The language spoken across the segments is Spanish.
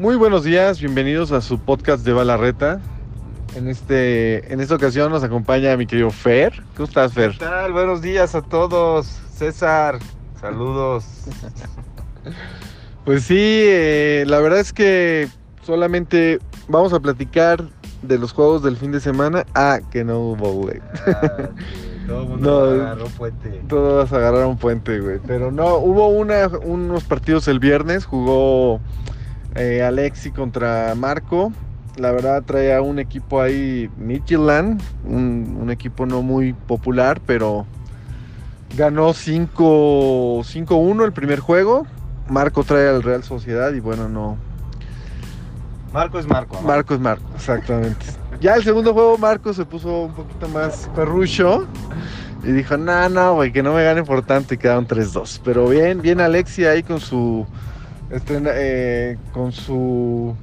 Muy buenos días, bienvenidos a su podcast de Balarreta. En, este, en esta ocasión nos acompaña mi querido Fer. ¿Cómo estás, Fer? ¿Qué tal? Buenos días a todos. César, saludos. Pues sí, eh, la verdad es que solamente vamos a platicar de los juegos del fin de semana. Ah, que no hubo, güey. Ah, todo el mundo No. agarró puente. Todos agarraron puente, güey. Pero no, hubo una, unos partidos el viernes. Jugó eh, Alexi contra Marco. La verdad traía un equipo ahí, Midtjylland, un, un equipo no muy popular, pero ganó 5 5-1 el primer juego. Marco trae al Real Sociedad y bueno, no. Marco es Marco. ¿no? Marco es Marco, exactamente. Ya el segundo juego Marco se puso un poquito más perrucho y dijo, no, no, güey, que no me ganen por tanto y quedaron 3-2. Pero bien, bien Alexia ahí con su, estrena- eh, con su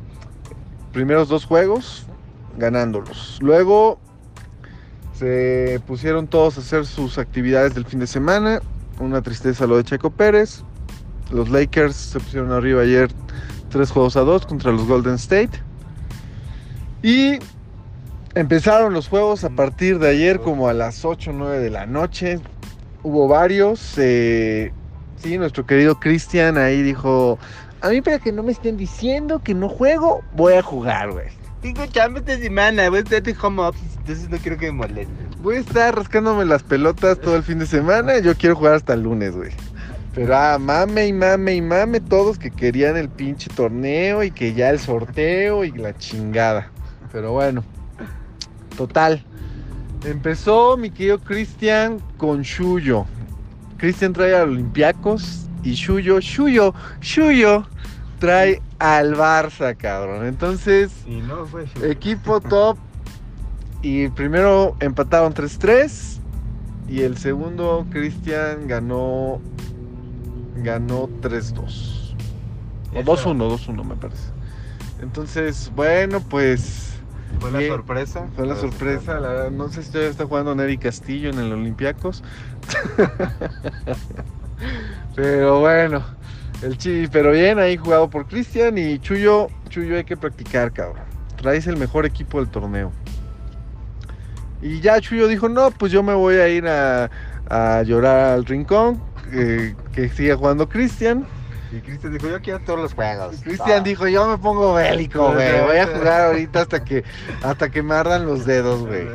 primeros dos juegos, ganándolos. Luego se pusieron todos a hacer sus actividades del fin de semana. Una tristeza lo de Checo Pérez. Los Lakers se pusieron arriba ayer tres juegos a dos contra los Golden State. Y empezaron los juegos a partir de ayer como a las 8 o 9 de la noche. Hubo varios. eh, sí, nuestro querido Cristian ahí dijo, a mí para que no me estén diciendo que no juego, voy a jugar, güey. Tengo chamba esta semana, voy a estar de home office, entonces no quiero que me molesten. Voy a estar rascándome las pelotas todo el fin de semana. Yo quiero jugar hasta el lunes, güey. Pero ah, mame y mame y mame todos que querían el pinche torneo y que ya el sorteo y la chingada. Pero bueno, total. Empezó mi querido Cristian con Shuyo. Cristian trae a Olympiacos y Shuyo, Shuyo, Shuyo trae al Barça, cabrón. Entonces, Y no fue Equipo top. Y primero empataron 3-3. Y el segundo, Cristian, ganó. Ganó 3-2. O 2-1, 2-1 me parece. Entonces, bueno, pues. Fue la Bien. sorpresa. Fue la Pero sorpresa. La no sé si todavía está jugando Neri Castillo en el Olympiacos. pero bueno. El chi, pero bien, ahí jugado por Cristian y Chuyo. Chuyo hay que practicar, cabrón. Traes el mejor equipo del torneo. Y ya Chuyo dijo, no, pues yo me voy a ir a, a llorar al rincón. eh, que siga jugando Cristian. Y Cristian dijo, yo quiero todos los juegos. Cristian dijo, yo me pongo bélico, güey. Voy a jugar ahorita hasta que, hasta que me ardan los dedos, güey.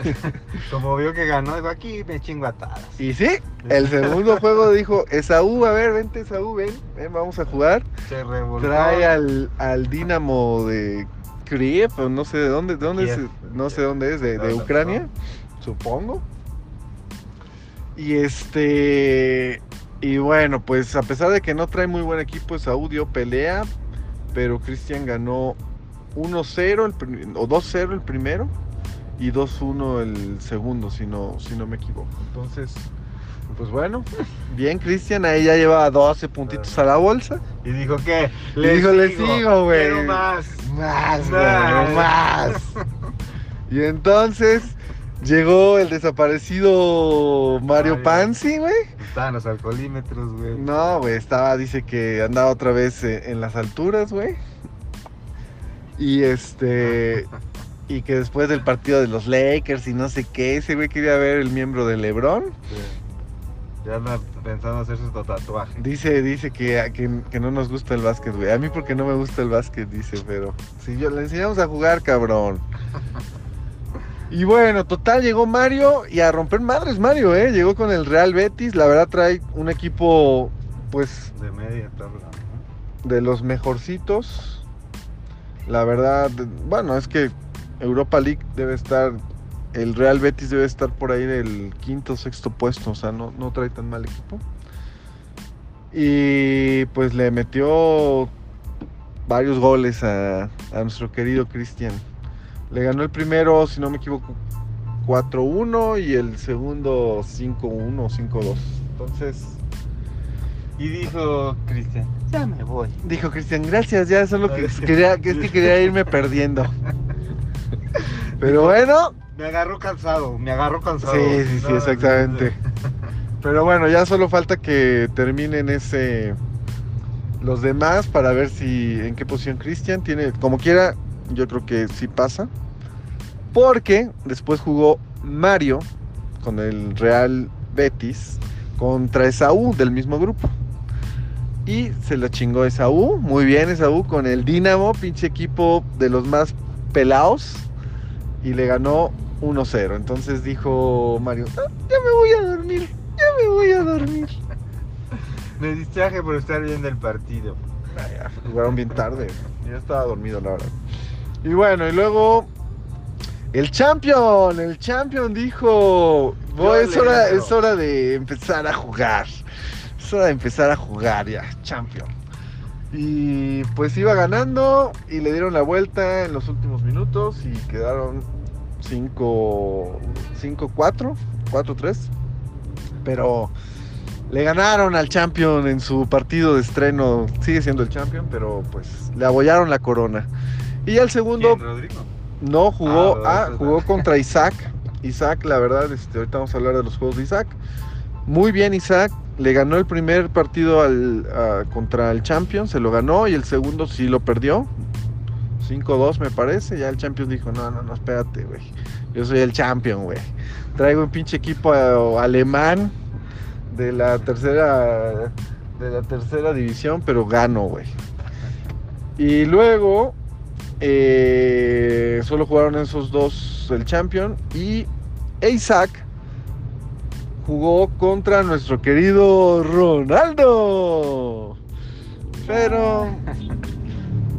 Como vio que ganó, dijo, aquí me chingo atadas. Y sí, el segundo juego dijo, Esaú, a ver, vente Esaú, ven, ven, vamos a jugar. Se revolvió. Trae al, al Dinamo de Kiev, no sé de dónde, de dónde es, no sé dónde es, de, de Ucrania, supongo. Y este, y bueno, pues a pesar de que no trae muy buen equipo, Esaú dio pelea, pero Cristian ganó 1-0 el prim- o 2-0 el primero y 2-1 el segundo, si no, si no me equivoco. Entonces, pues bueno, bien Cristian, ahí ya lleva 12 puntitos a la bolsa. Y dijo, ¿qué? Y dijo, "Le sigo, güey". Más. Más, güey, Más. más. Y entonces llegó el desaparecido Mario Mario. Panzi, güey. Estaban los alcoholímetros, güey. No, güey, estaba, dice que andaba otra vez eh, en las alturas, güey. Y este. Y que después del partido de los Lakers y no sé qué, ese güey quería ver el miembro de LeBron. Sí. Ya anda pensando hacer su tatuaje. Dice, dice que, que, que no nos gusta el básquet, güey. A mí porque no me gusta el básquet, dice, pero si yo le enseñamos a jugar, cabrón. Y bueno, total, llegó Mario y a romper madres Mario, ¿eh? Llegó con el Real Betis, la verdad trae un equipo, pues, De media tabla. ¿no? de los mejorcitos. La verdad, bueno, es que Europa League debe estar, el Real Betis debe estar por ahí del quinto, sexto puesto, o sea, no, no trae tan mal equipo. Y pues le metió varios goles a, a nuestro querido Cristian. Le ganó el primero, si no me equivoco, 4-1 y el segundo 5-1 o 5-2. Entonces, Y dijo Cristian, ya me voy. Dijo Cristian, gracias, ya solo que quería, que es que quería irme perdiendo. Pero bueno, Me agarró cansado, me agarró cansado. sí, sí, sí, exactamente. Pero bueno, ya solo falta que terminen ese los demás para ver si en qué posición Cristian tiene. Como quiera, yo creo que sí pasa. Porque después jugó Mario con el Real Betis contra Esaú del mismo grupo. Y se lo chingó Esaú. Muy bien Esaú con el Dinamo, pinche equipo de los más pelados. Y le ganó 1-0. Entonces dijo Mario, "Ah, ya me voy a dormir. Ya me voy a dormir. Me distraje por estar viendo el partido. Ya, jugaron bien tarde. Yo estaba dormido, la verdad. Y bueno, y luego el champion, el champion dijo, "Bo, Yo es, hora, entro". es hora de empezar a jugar. Es hora de empezar a jugar ya, champion. Y pues iba ganando y le dieron la vuelta en los últimos minutos y quedaron 5 5-4, 4-3. Pero le ganaron al champion en su partido de estreno. Sigue siendo el champion, pero pues le abollaron la corona. Y ya el segundo ¿Quién, Rodrigo? no jugó, Ah, ah, jugó contra Isaac. Isaac, la verdad, este, ahorita vamos a hablar de los juegos de Isaac. Muy bien Isaac, le ganó el primer partido al, a- contra el Champion, se lo ganó y el segundo sí lo perdió. 5-2 me parece, ya el Champion dijo, no, no, no, espérate, güey. Yo soy el Champion, güey. Traigo un pinche equipo eh, alemán de la tercera de la tercera división, pero gano, güey. Y luego eh, solo jugaron esos dos el champion. Y Isaac jugó contra nuestro querido Ronaldo. Pero.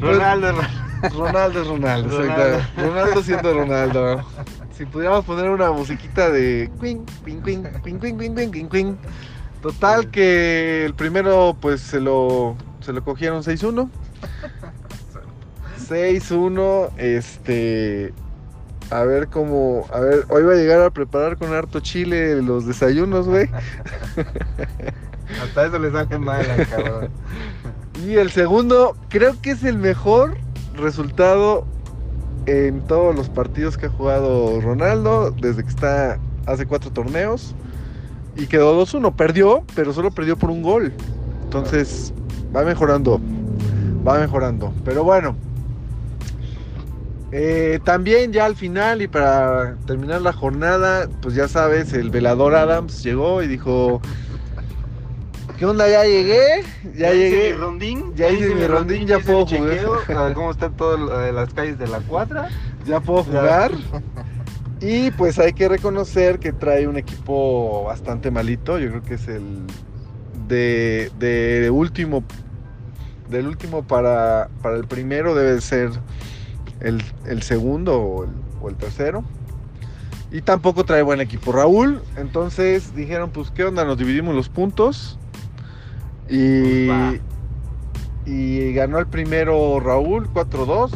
Pues, Ronaldo, Ronaldo, Ronaldo, Ronaldo, Ronaldo. Ronaldo siendo Ronaldo. Si pudiéramos poner una musiquita de. Quing, quing, quing, quing, quing, quing, quing. Total que el primero pues se lo, se lo cogieron 6-1. 6-1, este a ver cómo, a ver, hoy va a llegar a preparar con harto chile los desayunos, güey. Hasta eso le sale mal al cabrón. Y el segundo, creo que es el mejor resultado en todos los partidos que ha jugado Ronaldo desde que está hace cuatro torneos. Y quedó 2-1. Perdió, pero solo perdió por un gol. Entonces, va mejorando. Va mejorando. Pero bueno. Eh, también ya al final y para terminar la jornada, pues ya sabes, el velador Adams llegó y dijo, ¿qué onda? Ya llegué, ya, hice llegué. mi rondín. ya hice mi rondín, ya hice puedo chequeo, jugar. a ver cómo están todas las calles de la cuadra. ya puedo Ya. jugar. Y pues hay que reconocer que trae un equipo bastante malito. Yo creo que es el de, de último. Del último para, para el primero debe ser el, el segundo o el, o el tercero. Y tampoco trae buen equipo Raúl. Entonces dijeron, pues qué onda, nos dividimos los puntos. Y, Pues y ganó el primero Raúl 4-2.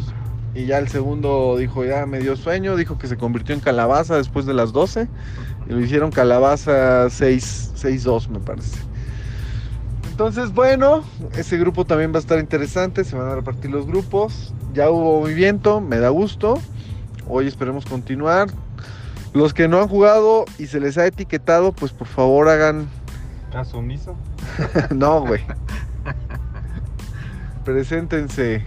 Y ya el segundo dijo, ya me dio sueño, dijo que se convirtió en calabaza después de las 12. Y lo hicieron calabaza 6 6-2 me parece. Entonces, bueno, ese grupo también va a estar interesante, se van a repartir los grupos. Ya hubo movimiento, me da gusto. Hoy esperemos continuar. Los que no han jugado y se les ha etiquetado, pues por favor hagan... Caso omiso. no, güey. Preséntense.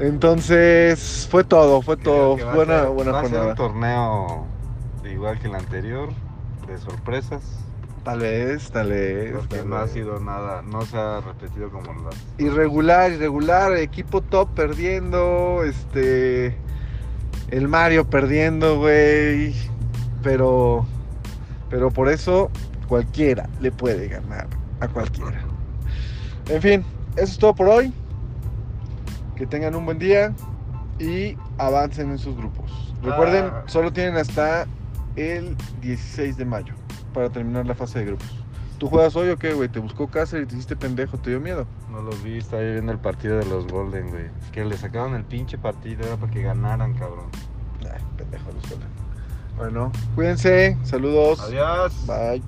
Entonces, fue todo, fue todo. Buena, ser- buena va a ser jornada. un torneo igual que el anterior, de sorpresas. Tal vez, tal vez. Porque tal no ha sido nada, no se ha repetido como las. Irregular, irregular, equipo top perdiendo, este el Mario perdiendo, güey. Pero pero por eso cualquiera le puede ganar a cualquiera. En fin, eso es todo por hoy. Que tengan un buen día y avancen en sus grupos. Recuerden, Ah. solo tienen hasta el 16 de mayo para terminar la fase de grupos. ¿Tú juegas hoy o qué, güey? ¿Te buscó Cáceres y te hiciste pendejo? ¿Te dio miedo? No los vi, estaba viendo el partido de los Golden, güey. Que le sacaron el pinche partido, era para que ganaran, cabrón. Ay, pendejo los Golden. Bueno, cuídense. Saludos. Adiós. Bye.